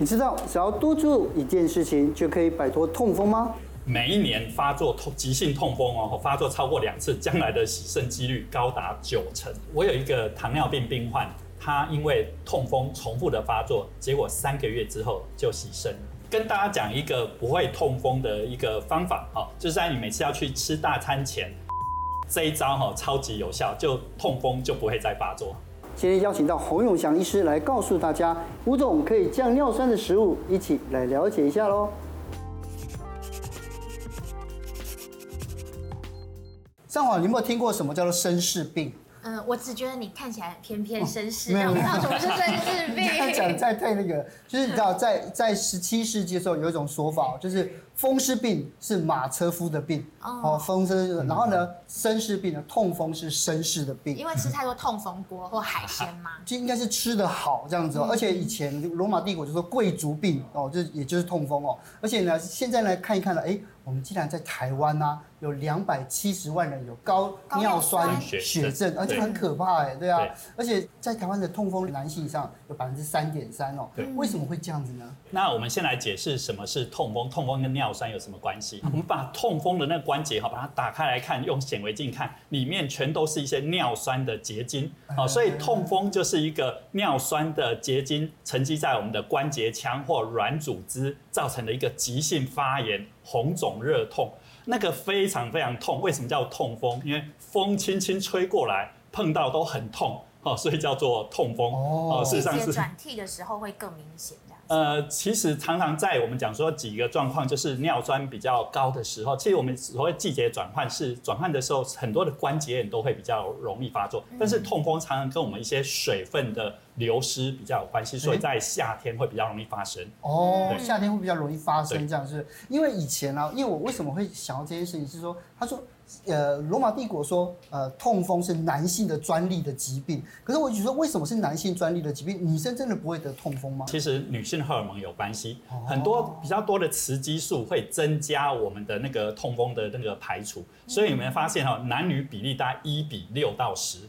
你知道只要多做一件事情就可以摆脱痛风吗？每一年发作痛急性痛风哦，发作超过两次，将来的洗肾几率高达九成。我有一个糖尿病病患，他因为痛风重复的发作，结果三个月之后就洗肾。跟大家讲一个不会痛风的一个方法，哈，就是在你每次要去吃大餐前，这一招哈超级有效，就痛风就不会再发作。今天邀请到洪永祥医师来告诉大家五种可以降尿酸的食物，一起来了解一下喽。上网，你有没有听过什么叫做绅士病？嗯，我只觉得你看起来偏偏绅士，没有没有，什么是绅士病？他讲在太那个，就是你知道，在在十七世纪的时候有一种说法，就是。风湿病是马车夫的病哦，风湿。然后呢，绅士病呢，痛风是绅士的病，因为吃太多痛风锅或海鲜嘛，就应该是吃的好这样子哦。而且以前罗马帝国就说贵族病哦，就也就是痛风哦。而且呢，现在来看一看呢，哎，我们既然在台湾呢，有两百七十万人有高尿酸血症，而且很可怕哎，对啊。而且在台湾的痛风男性上有百分之三点三哦，对，为什么会这样子呢？那我们先来解释什么是痛风，痛风跟尿酸有什么关系？我们把痛风的那个关节哈，把它打开来看，用显微镜看，里面全都是一些尿酸的结晶。好，所以痛风就是一个尿酸的结晶沉积在我们的关节腔或软组织，造成的一个急性发炎、红肿、热痛，那个非常非常痛。为什么叫痛风？因为风轻轻吹过来，碰到都很痛。哦，所以叫做痛风哦。事实上是转替的时候会更明显。呃，其实常常在我们讲说几个状况，就是尿酸比较高的时候，其实我们所谓季节转换是转换的时候，很多的关节炎都会比较容易发作。但是痛风常常跟我们一些水分的流失比较有关系，所以在夏天会比较容易发生。哦，夏天会比较容易发生这样是，因为以前呢、啊，因为我为什么会想到这件事情，是说他说。呃，罗马帝国说，呃，痛风是男性的专利的疾病。可是我就说，为什么是男性专利的疾病？女生真的不会得痛风吗？其实女性荷尔蒙有关系，很多比较多的雌激素会增加我们的那个痛风的那个排除。所以你们发现哈，男女比例大概一比六到十，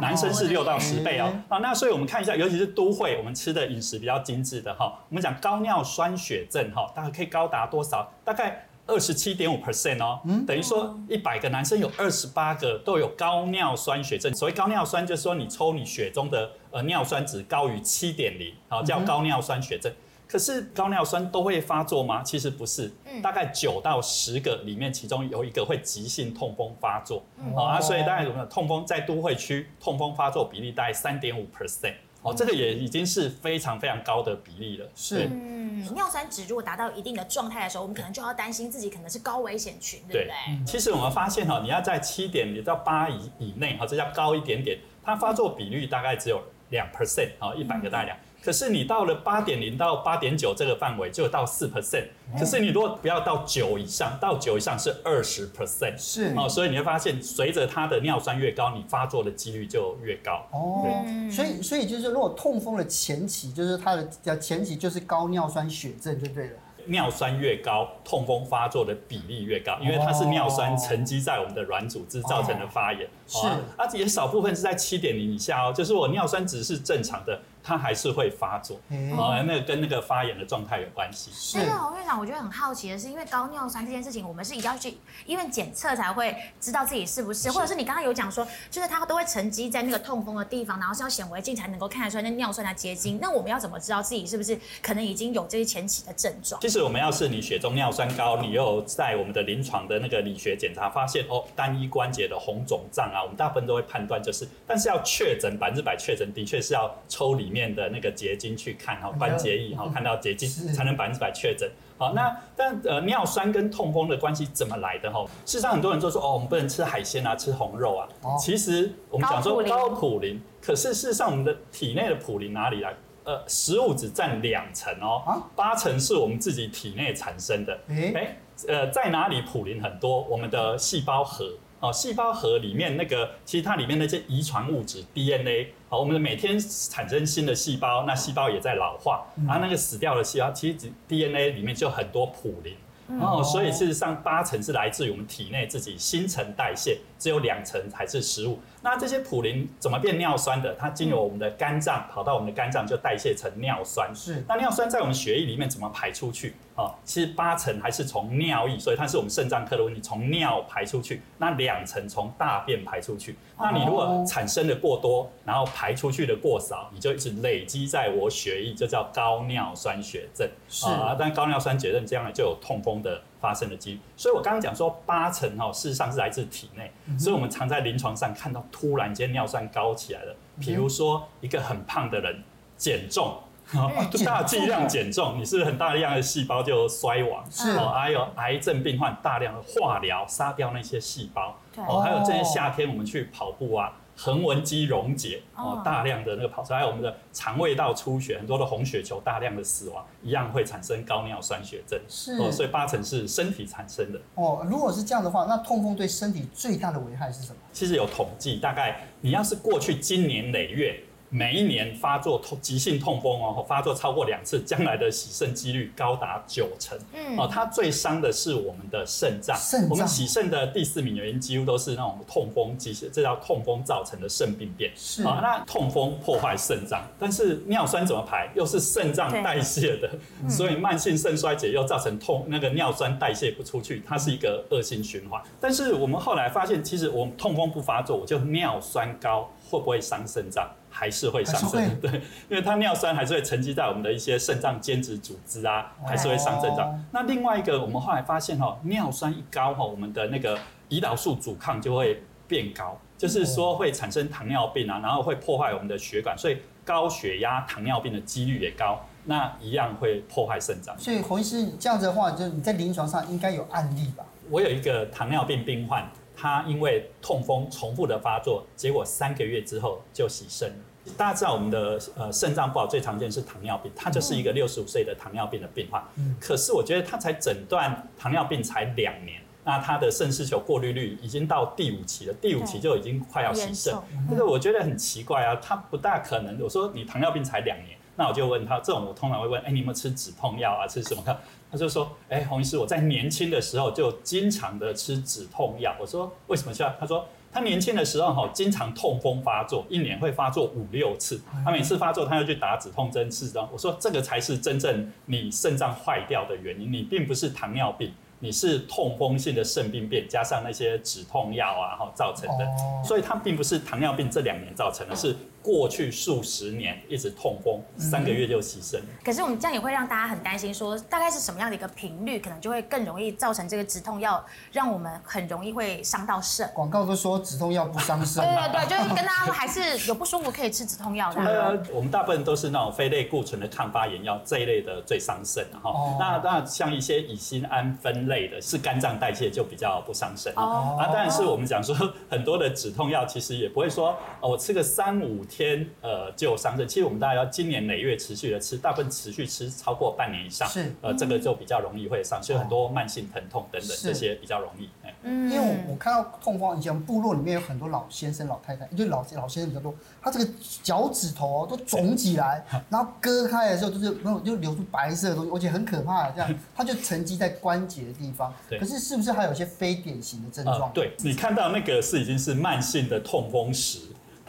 男生是六到十倍哦。啊，那所以我们看一下，尤其是都会，我们吃的饮食比较精致的哈，我们讲高尿酸血症哈，大概可以高达多少？大概。二十七点五 percent 哦，等于说一百个男生有二十八个都有高尿酸血症。所谓高尿酸，就是说你抽你血中的呃尿酸值高于七点零，好叫高尿酸血症。可是高尿酸都会发作吗？其实不是，大概九到十个里面，其中有一个会急性痛风发作。好啊，所以大概我们的痛风在都会区痛风发作比例大概三点五 percent。哦，这个也已经是非常非常高的比例了。是，嗯，尿酸值如果达到一定的状态的时候，我们可能就要担心自己可能是高危险群，对不对？对，其实我们发现哈，你要在七点零到八以以内，哈，这叫高一点点，它发作比率大概只有两 percent，啊，一百个大量。可是你到了八点零到八点九这个范围就到四 percent，可是你如果不要到九以上，到九以上是二十 percent，是哦，所以你会发现随着它的尿酸越高，你发作的几率就越高。哦，所以所以就是如果痛风的前期，就是它的前期就是高尿酸血症就对了。尿酸越高，痛风发作的比例越高，因为它是尿酸沉积在我们的软组织造成的发炎。是，而且少部分是在七点零以下哦，就是我尿酸值是正常的。它还是会发作，啊，那个跟那个发炎的状态有关系。是。但是洪院长，我觉得很好奇的是，因为高尿酸这件事情，我们是一定要去医院检测才会知道自己是不是，或者是你刚刚有讲说，就是它都会沉积在那个痛风的地方，然后是要显微镜才能够看得出来那尿酸的结晶。那我们要怎么知道自己是不是可能已经有这些前期的症状？其实我们要是你血中尿酸高，你又在我们的临床的那个理学检查发现哦，单一关节的红肿胀啊，我们大部分都会判断就是，但是要确诊百分之百确诊，的确是要抽里面的那个结晶去看哈，关节液哈，看到结晶才能百分之百确诊。好，那但呃尿酸跟痛风的关系怎么来的哈？事实上很多人都说哦，我们不能吃海鲜啊，吃红肉啊。其实我们讲说高普林，可是事实上我们的体内的普林哪里来？呃，食物只占两成哦，八成是我们自己体内产生的。哎，呃，在哪里普林很多？我们的细胞核。哦，细胞核里面那个，其实它里面那些遗传物质 DNA，好，我们每天产生新的细胞，那细胞也在老化，然后那个死掉的细胞，其实 DNA 里面就很多普林，然后所以事实上八成是来自于我们体内自己新陈代谢，只有两成才是食物。那这些普林怎么变尿酸的？它经由我们的肝脏跑到我们的肝脏就代谢成尿酸。是。那尿酸在我们血液里面怎么排出去？哦，其实八成还是从尿液，所以它是我们肾脏科的问题，从尿排出去。那两成从大便排出去。那你如果产生的过多，然后排出去的过少，你就一直累积在我血液，就叫高尿酸血症。是啊，但高尿酸血症这样呢，就有痛风的发生的几率。所以我刚刚讲说八成哦，事实上是来自体内。所以我们常在临床上看到突然间尿酸高起来了，比如说一个很胖的人减重。大剂量减重，你是很大量的细胞就衰亡？是哦，还有癌症病患大量的化疗杀掉那些细胞。对哦，还有这些夏天我们去跑步啊，横纹肌溶解哦，大量的那个跑出来，还有我们的肠胃道出血，很多的红血球大量的死亡，一样会产生高尿酸血症。是哦，所以八成是身体产生的。哦，如果是这样的话，那痛风对身体最大的危害是什么？其实有统计，大概你要是过去经年累月。每一年发作痛急性痛风哦，发作超过两次，将来的洗肾几率高达九成。嗯，哦，它最伤的是我们的肾脏。肾脏。我们洗肾的第四名原因几乎都是那种痛风急性，这叫痛风造成的肾病变。是。啊，那痛风破坏肾脏，但是尿酸怎么排？又是肾脏代谢的，所以慢性肾衰竭又造成痛，那个尿酸代谢不出去，它是一个恶性循环。但是我们后来发现，其实我们痛风不发作，我就尿酸高，会不会伤肾脏？还是会上升，对，因为它尿酸还是会沉积在我们的一些肾脏间质组织啊，还是会上肾脏。那另外一个，我们后来发现哈，尿酸一高哈，我们的那个胰岛素阻抗就会变高，就是说会产生糖尿病啊，然后会破坏我们的血管，所以高血压、糖尿病的几率也高，那一样会破坏肾脏。所以洪医师这样子的话，就你在临床上应该有案例吧？我有一个糖尿病病患。他因为痛风重复的发作，结果三个月之后就洗肾了。大家知道我们的呃肾脏不好最常见是糖尿病，他就是一个六十五岁的糖尿病的病患。可是我觉得他才诊断糖尿病才两年，那他的肾丝球过滤率已经到第五期了，第五期就已经快要洗肾。这个我觉得很奇怪啊，他不大可能。我说你糖尿病才两年，那我就问他，这种我通常会问，哎，你有没有吃止痛药啊？吃什么？他就说：“哎、欸，洪医师，我在年轻的时候就经常的吃止痛药。”我说：“为什么吃？”他说：“他年轻的时候哈，经常痛风发作，一年会发作五六次。他每次发作，他要去打止痛针吃的。我说：“这个才是真正你肾脏坏掉的原因，你并不是糖尿病，你是痛风性的肾病变加上那些止痛药啊，哈造成的。所以，他并不是糖尿病这两年造成的，是。”过去数十年一直痛风，三个月就洗肾。可是我们这样也会让大家很担心，说大概是什么样的一个频率，可能就会更容易造成这个止痛药，让我们很容易会伤到肾。广告都说止痛药不伤肾。对对对，就是跟大家说还是有不舒服可以吃止痛药的。呃，我们大部分都是那种非类固醇的抗发炎药这一类的最伤肾哈。哦、那那像一些乙酰胺酚类的，是肝脏代谢就比较不伤肾。哦。啊，当然是我们讲说很多的止痛药其实也不会说哦，我吃个三五。天呃就伤肾，其实我们大家要今年累月持续的吃，大部分持续吃超过半年以上，是呃这个就比较容易会伤，所以很多慢性疼痛等等这些比较容易。嗯，因为我我看到痛风以前部落里面有很多老先生老太太，就老老先生比较多，他这个脚趾头都肿起来，然后割开的时候就是那种就流出白色的东西，而且很可怕的这样，它就沉积在关节的地方。对，可是是不是还有一些非典型的症状？呃，对，你看到那个是已经是慢性的痛风石。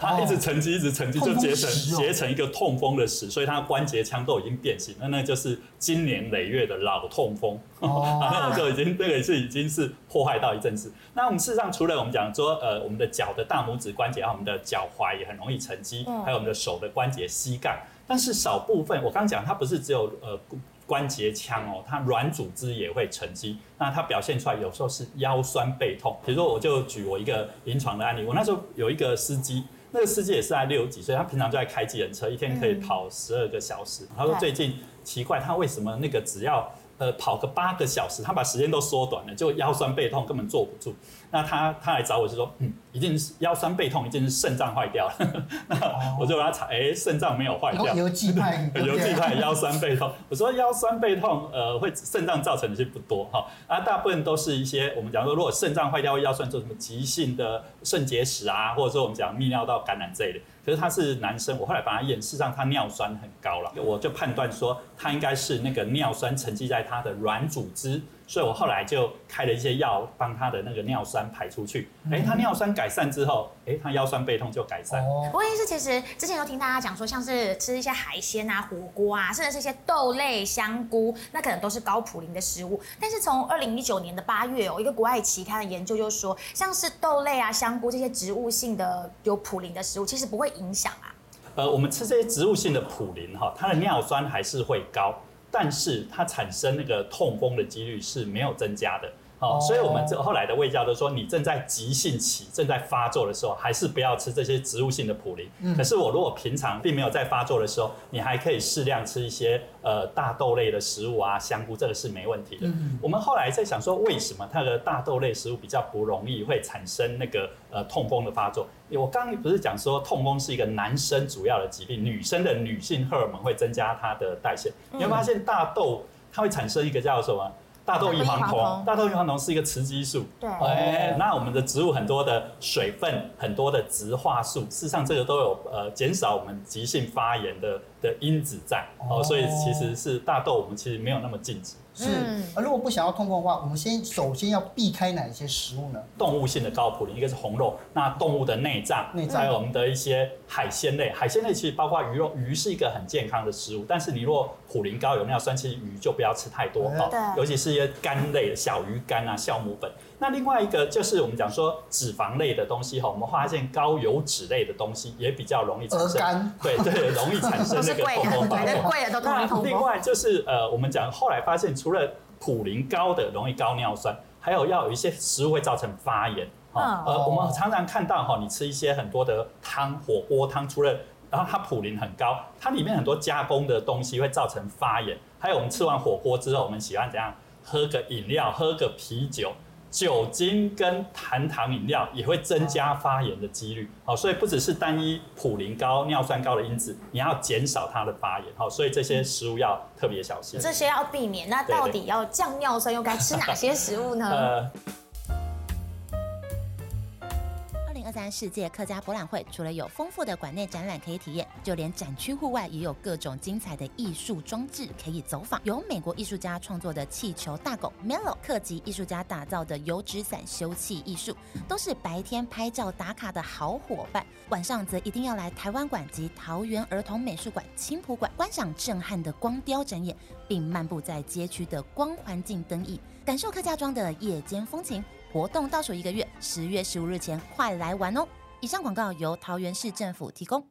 它一直沉积，一直沉积，就结成结成一个痛风的石，所以它关节腔都已经变形，那那就是经年累月的老痛风，那种就已经这个是已经是破坏到一阵子。那我们事实上除了我们讲说，呃，我们的脚的大拇指关节，还有我们的脚踝也很容易沉积，还有我们的手的关节、膝盖，但是少部分，我刚讲它不是只有呃关节腔哦，它软组织也会沉积，那它表现出来有时候是腰酸背痛。比如说，我就举我一个临床的案例，我那时候有一个司机。那个司机也是在六十几岁，他平常就在开机人车，一天可以跑十二个小时。他说最近奇怪，他为什么那个只要呃跑个八个小时，他把时间都缩短了，就腰酸背痛根本坐不住。那他他来找我就说，嗯，一定是腰酸背痛，一定是肾脏坏掉了。那我就把他查，哎，肾脏没有坏掉。邮寄派，邮寄派腰酸背痛。我说腰酸背痛，呃，会肾脏造成的是不多哈，啊，大部分都是一些我们讲说，如果肾脏坏掉会腰酸，做什么急性的肾结石啊，或者说我们讲泌尿道感染这类的。可是他是男生，我后来帮他验，事实上他尿酸很高了，我就判断说他应该是那个尿酸沉积在他的软组织。所以我后来就开了一些药，帮他的那个尿酸排出去。哎、欸，他尿酸改善之后，哎、欸，他腰酸背痛就改善。不过医师其实之前有听大家讲说，像是吃一些海鲜啊、火锅啊，甚至是一些豆类、香菇，那可能都是高普林的食物。但是从二零一九年的八月哦，一个国外期刊的研究就说，像是豆类啊、香菇这些植物性的有普林的食物，其实不会影响啊。呃，我们吃这些植物性的普林哈，它的尿酸还是会高，但是它产生那个痛风的几率是没有增加的。哦，所以我们这后来的卫教都说，你正在急性期、正在发作的时候，还是不要吃这些植物性的普林。嗯。可是我如果平常并没有在发作的时候，你还可以适量吃一些呃大豆类的食物啊，香菇，这个是没问题的。嗯。我们后来在想说，为什么它的大豆类食物比较不容易会产生那个呃痛风的发作？我刚刚不是讲说痛风是一个男生主要的疾病，女生的女性荷尔蒙会增加它的代谢。你会发现大豆它会产生一个叫什么？大豆异黄酮，大豆异黄酮。是一个雌激素。对，哎，那我们的植物很多的水分，很多的植化素，事实上这个都有呃减少我们急性发炎的的因子在。哦，所以其实是大豆我们其实没有那么禁止。是，而如果不想要痛风的话，我们先首先要避开哪一些食物呢？动物性的高普林，一个是红肉，那动物的内脏，内脏还有我们的一些海鲜类，海鲜类其实包括鱼肉，鱼是一个很健康的食物，但是你若普林高有尿酸，其实鱼就不要吃太多哈，尤其是一些干类的小鱼干啊、酵母粉。那另外一个就是我们讲说脂肪类的东西哈，我们发现高油脂类的东西也比较容易产生，对对，容易产生 那个痛风。贵的都痛风。另外就是呃，我们讲后来发现，除了普林高的容易高尿酸，还有要有一些食物会造成发炎。呃，我们常常看到哈，你吃一些很多的汤，火锅汤，除了然后它普林很高，它里面很多加工的东西会造成发炎。还有我们吃完火锅之后，我们喜欢怎样？喝个饮料，喝个啤酒。酒精跟含糖饮料也会增加发炎的几率，好，所以不只是单一普林高、尿酸高的因子，你要减少它的发炎，好，所以这些食物要特别小心。这些要避免，那到底要降尿酸又该吃哪些食物呢？呃三世界客家博览会除了有丰富的馆内展览可以体验，就连展区户外也有各种精彩的艺术装置可以走访。由美国艺术家创作的气球大狗 Melo，客籍艺术家打造的油纸伞休憩艺术，都是白天拍照打卡的好伙伴。晚上则一定要来台湾馆及桃园儿童美术馆、青埔馆观赏震撼的光雕展演，并漫步在街区的光环境灯艺，感受客家庄的夜间风情。活动倒数一个月，十月十五日前快来玩哦！以上广告由桃园市政府提供。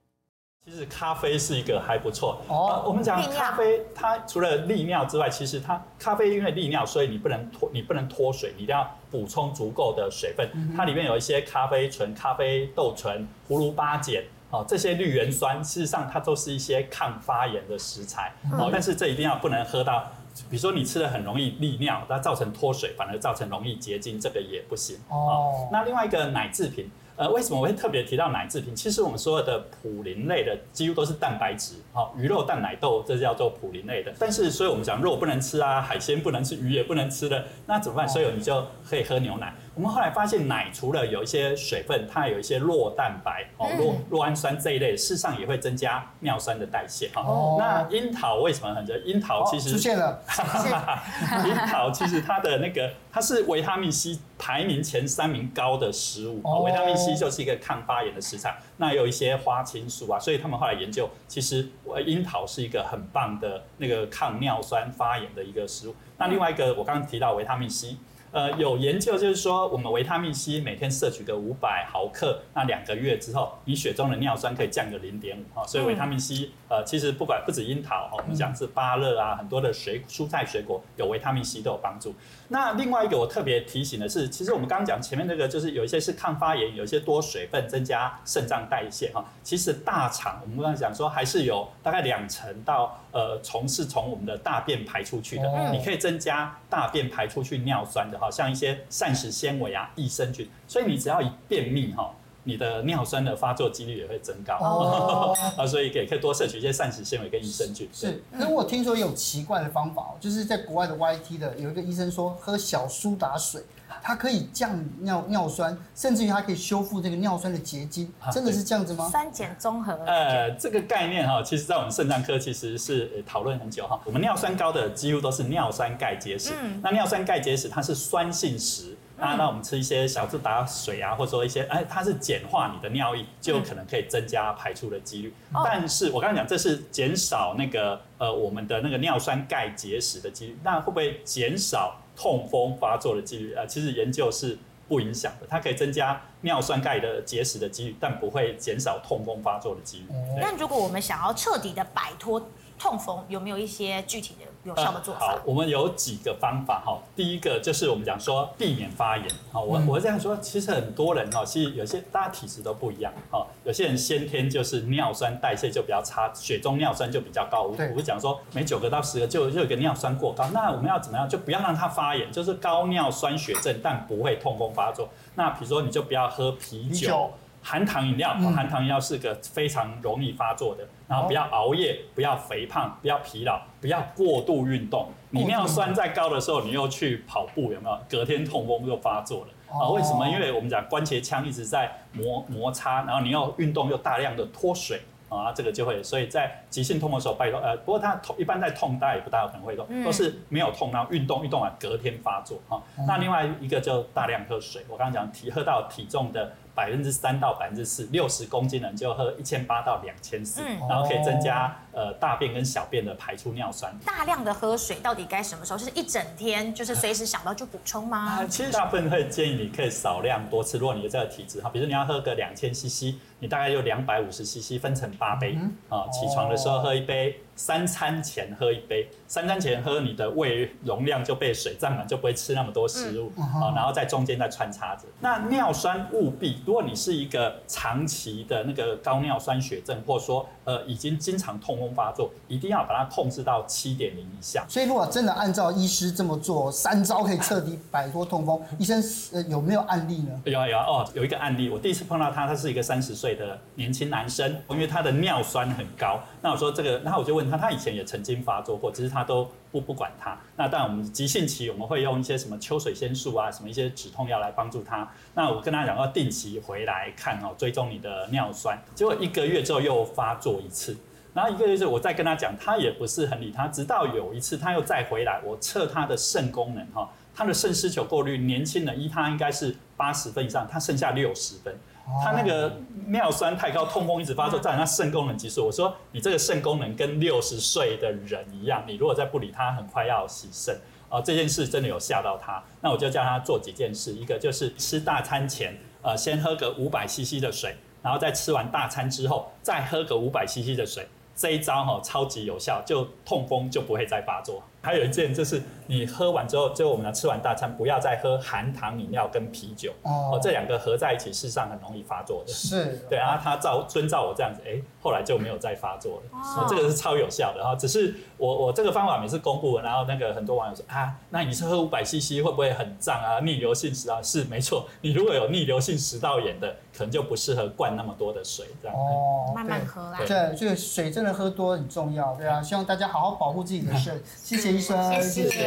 其实咖啡是一个还不错哦。我们讲咖啡，它除了利尿之外，其实它咖啡因为利尿，所以你不能脱，你不能脱水，你一定要补充足够的水分。它里面有一些咖啡醇、咖啡豆醇、葫芦巴碱哦，这些绿原酸，事实上它都是一些抗发炎的食材哦。但是这一定要不能喝到。比如说你吃的很容易利尿，它造成脱水，反而造成容易结晶，这个也不行。哦。那另外一个奶制品，呃，为什么我会特别提到奶制品？其实我们所有的普林类的几乎都是蛋白质，好，鱼肉、蛋、奶、豆，这叫做普林类的。但是，所以我们讲肉不能吃啊，海鲜不能吃，鱼也不能吃的，那怎么办？所以你就可以喝牛奶。我们后来发现，奶除了有一些水分，它有一些酪蛋白哦，酪酪氨酸这一类，事实上也会增加尿酸的代谢哈。哦。那樱桃为什么很热？樱桃其实、哦、出现了。樱桃其实它的那个，它是维他命 C 排名前三名高的食物。哦。维他命 C 就是一个抗发炎的食材。那有一些花青素啊，所以他们后来研究，其实樱桃是一个很棒的那个抗尿酸发炎的一个食物。那另外一个，我刚刚提到维他命 C。呃，有研究就是说，我们维他命 C 每天摄取个五百毫克，那两个月之后，你血中的尿酸可以降个零点五哈。所以维他命 C，呃，其实不管不止樱桃哈，我们讲是芭乐啊，很多的水蔬菜水果有维他命 C 都有帮助。那另外一个我特别提醒的是，其实我们刚刚讲前面那个，就是有一些是抗发炎，有一些多水分增加肾脏代谢哈。其实大肠我们刚刚讲说还是有大概两成到呃从是从我们的大便排出去的，你可以增加大便排出去尿酸的。哈像一些膳食纤维啊、益生菌，所以你只要一便秘哈，你的尿酸的发作几率也会增高哦。啊，所以也可以多摄取一些膳食纤维跟益生菌。是，可是我听说有奇怪的方法，就是在国外的 YT 的有一个医生说喝小苏打水它可以降尿尿酸，甚至于它可以修复这个尿酸的结晶，真的是这样子吗？酸碱综合。呃，这个概念哈，其实在我们肾脏科其实是讨论很久哈。我们尿酸高的几乎都是尿酸钙结石，嗯、那尿酸钙结石它是酸性石。那那我们吃一些小苏打水啊，或者说一些哎，它是简化你的尿液，就有可能可以增加排出的几率。嗯、但是我刚刚讲，这是减少那个呃我们的那个尿酸钙结石的几率，那会不会减少痛风发作的几率？呃，其实研究是不影响的，它可以增加尿酸钙的结石的几率，但不会减少痛风发作的几率。但如果我们想要彻底的摆脱痛风，有没有一些具体的？有效的做法。好，我们有几个方法哈。第一个就是我们讲说避免发炎。好，我我这样说，其实很多人哦，其实有些大家体质都不一样。哈，有些人先天就是尿酸代谢就比较差，血中尿酸就比较高。我我讲说，每九个到十个就就有个尿酸过高。那我们要怎么样？就不要让它发炎，就是高尿酸血症，但不会痛风发作。那比如说，你就不要喝啤酒。含糖饮料，含糖饮料是个非常容易发作的。然后不要熬夜，不要肥胖，不要疲劳，不要过度运动。你尿酸再高的时候，你又去跑步，有没有？隔天痛风又发作了啊？为什么？因为我们讲关节腔一直在磨摩擦，然后你又运动又大量的脱水啊，这个就会。所以在急性痛的时候，拜托呃，不过它痛一般在痛，大家也不大有可能会痛，都是没有痛，然后运动运动完隔天发作啊。那另外一个就大量喝水，我刚刚讲体喝到体重的。百分之三到百分之四，六十公斤的人就喝一千八到两千四，然后可以增加呃大便跟小便的排出尿酸。大量的喝水到底该什么时候？就是一整天，就是随时想到就补充吗？啊，其实大部分会建议你可以少量多次。如果你的这个体质哈，比如说你要喝个两千 CC，你大概就两百五十 CC 分成八杯啊，起床的时候喝一杯。三餐前喝一杯，三餐前喝，你的胃容量就被水占满，就不会吃那么多食物啊，嗯、然后在中间再穿插着。那尿酸务必，如果你是一个长期的那个高尿酸血症，或者说呃已经经常痛风发作，一定要把它控制到七点零以下。所以如果真的按照医师这么做，三招可以彻底摆脱痛风，医生呃有没有案例呢？有啊有啊哦，有一个案例，我第一次碰到他，他是一个三十岁的年轻男生，因为他的尿酸很高。那我说这个，然后我就问他，他以前也曾经发作过，只是他都不不管他。那当然我们急性期我们会用一些什么秋水仙素啊，什么一些止痛药来帮助他。那我跟他讲要定期回来看哦，追踪你的尿酸。结果一个月之后又发作一次，然后一个月之后我再跟他讲，他也不是很理他。直到有一次他又再回来，我测他的肾功能哈，他的肾丝球过滤年轻人一他应该是八十分以上，他剩下六十分。他那个尿酸太高，痛风一直发作，造成他肾功能急速。我说你这个肾功能跟六十岁的人一样，你如果再不理他，很快要洗肾啊！这件事真的有吓到他，那我就叫他做几件事，一个就是吃大餐前，呃，先喝个五百 CC 的水，然后在吃完大餐之后再喝个五百 CC 的水，这一招哈超级有效，就痛风就不会再发作。还有一件就是，你喝完之后，最后我们要吃完大餐，不要再喝含糖饮料跟啤酒哦，这两个合在一起，事实上很容易发作的。是，对啊，他照遵照我这样子，哎，后来就没有再发作了。哦，这个是超有效的哈。只是我我这个方法每次公布，然后那个很多网友说啊，那你是喝五百 CC 会不会很胀啊？逆流性食道是没错，你如果有逆流性食道炎的，可能就不适合灌那么多的水这样。哦，慢慢喝啦。对，这个水真的喝多很重要，对啊，希望大家好好保护自己的肾，谢谢。医生，谢谢。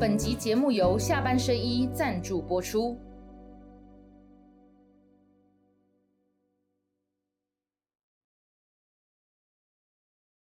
本集节目由下半身衣赞助播出。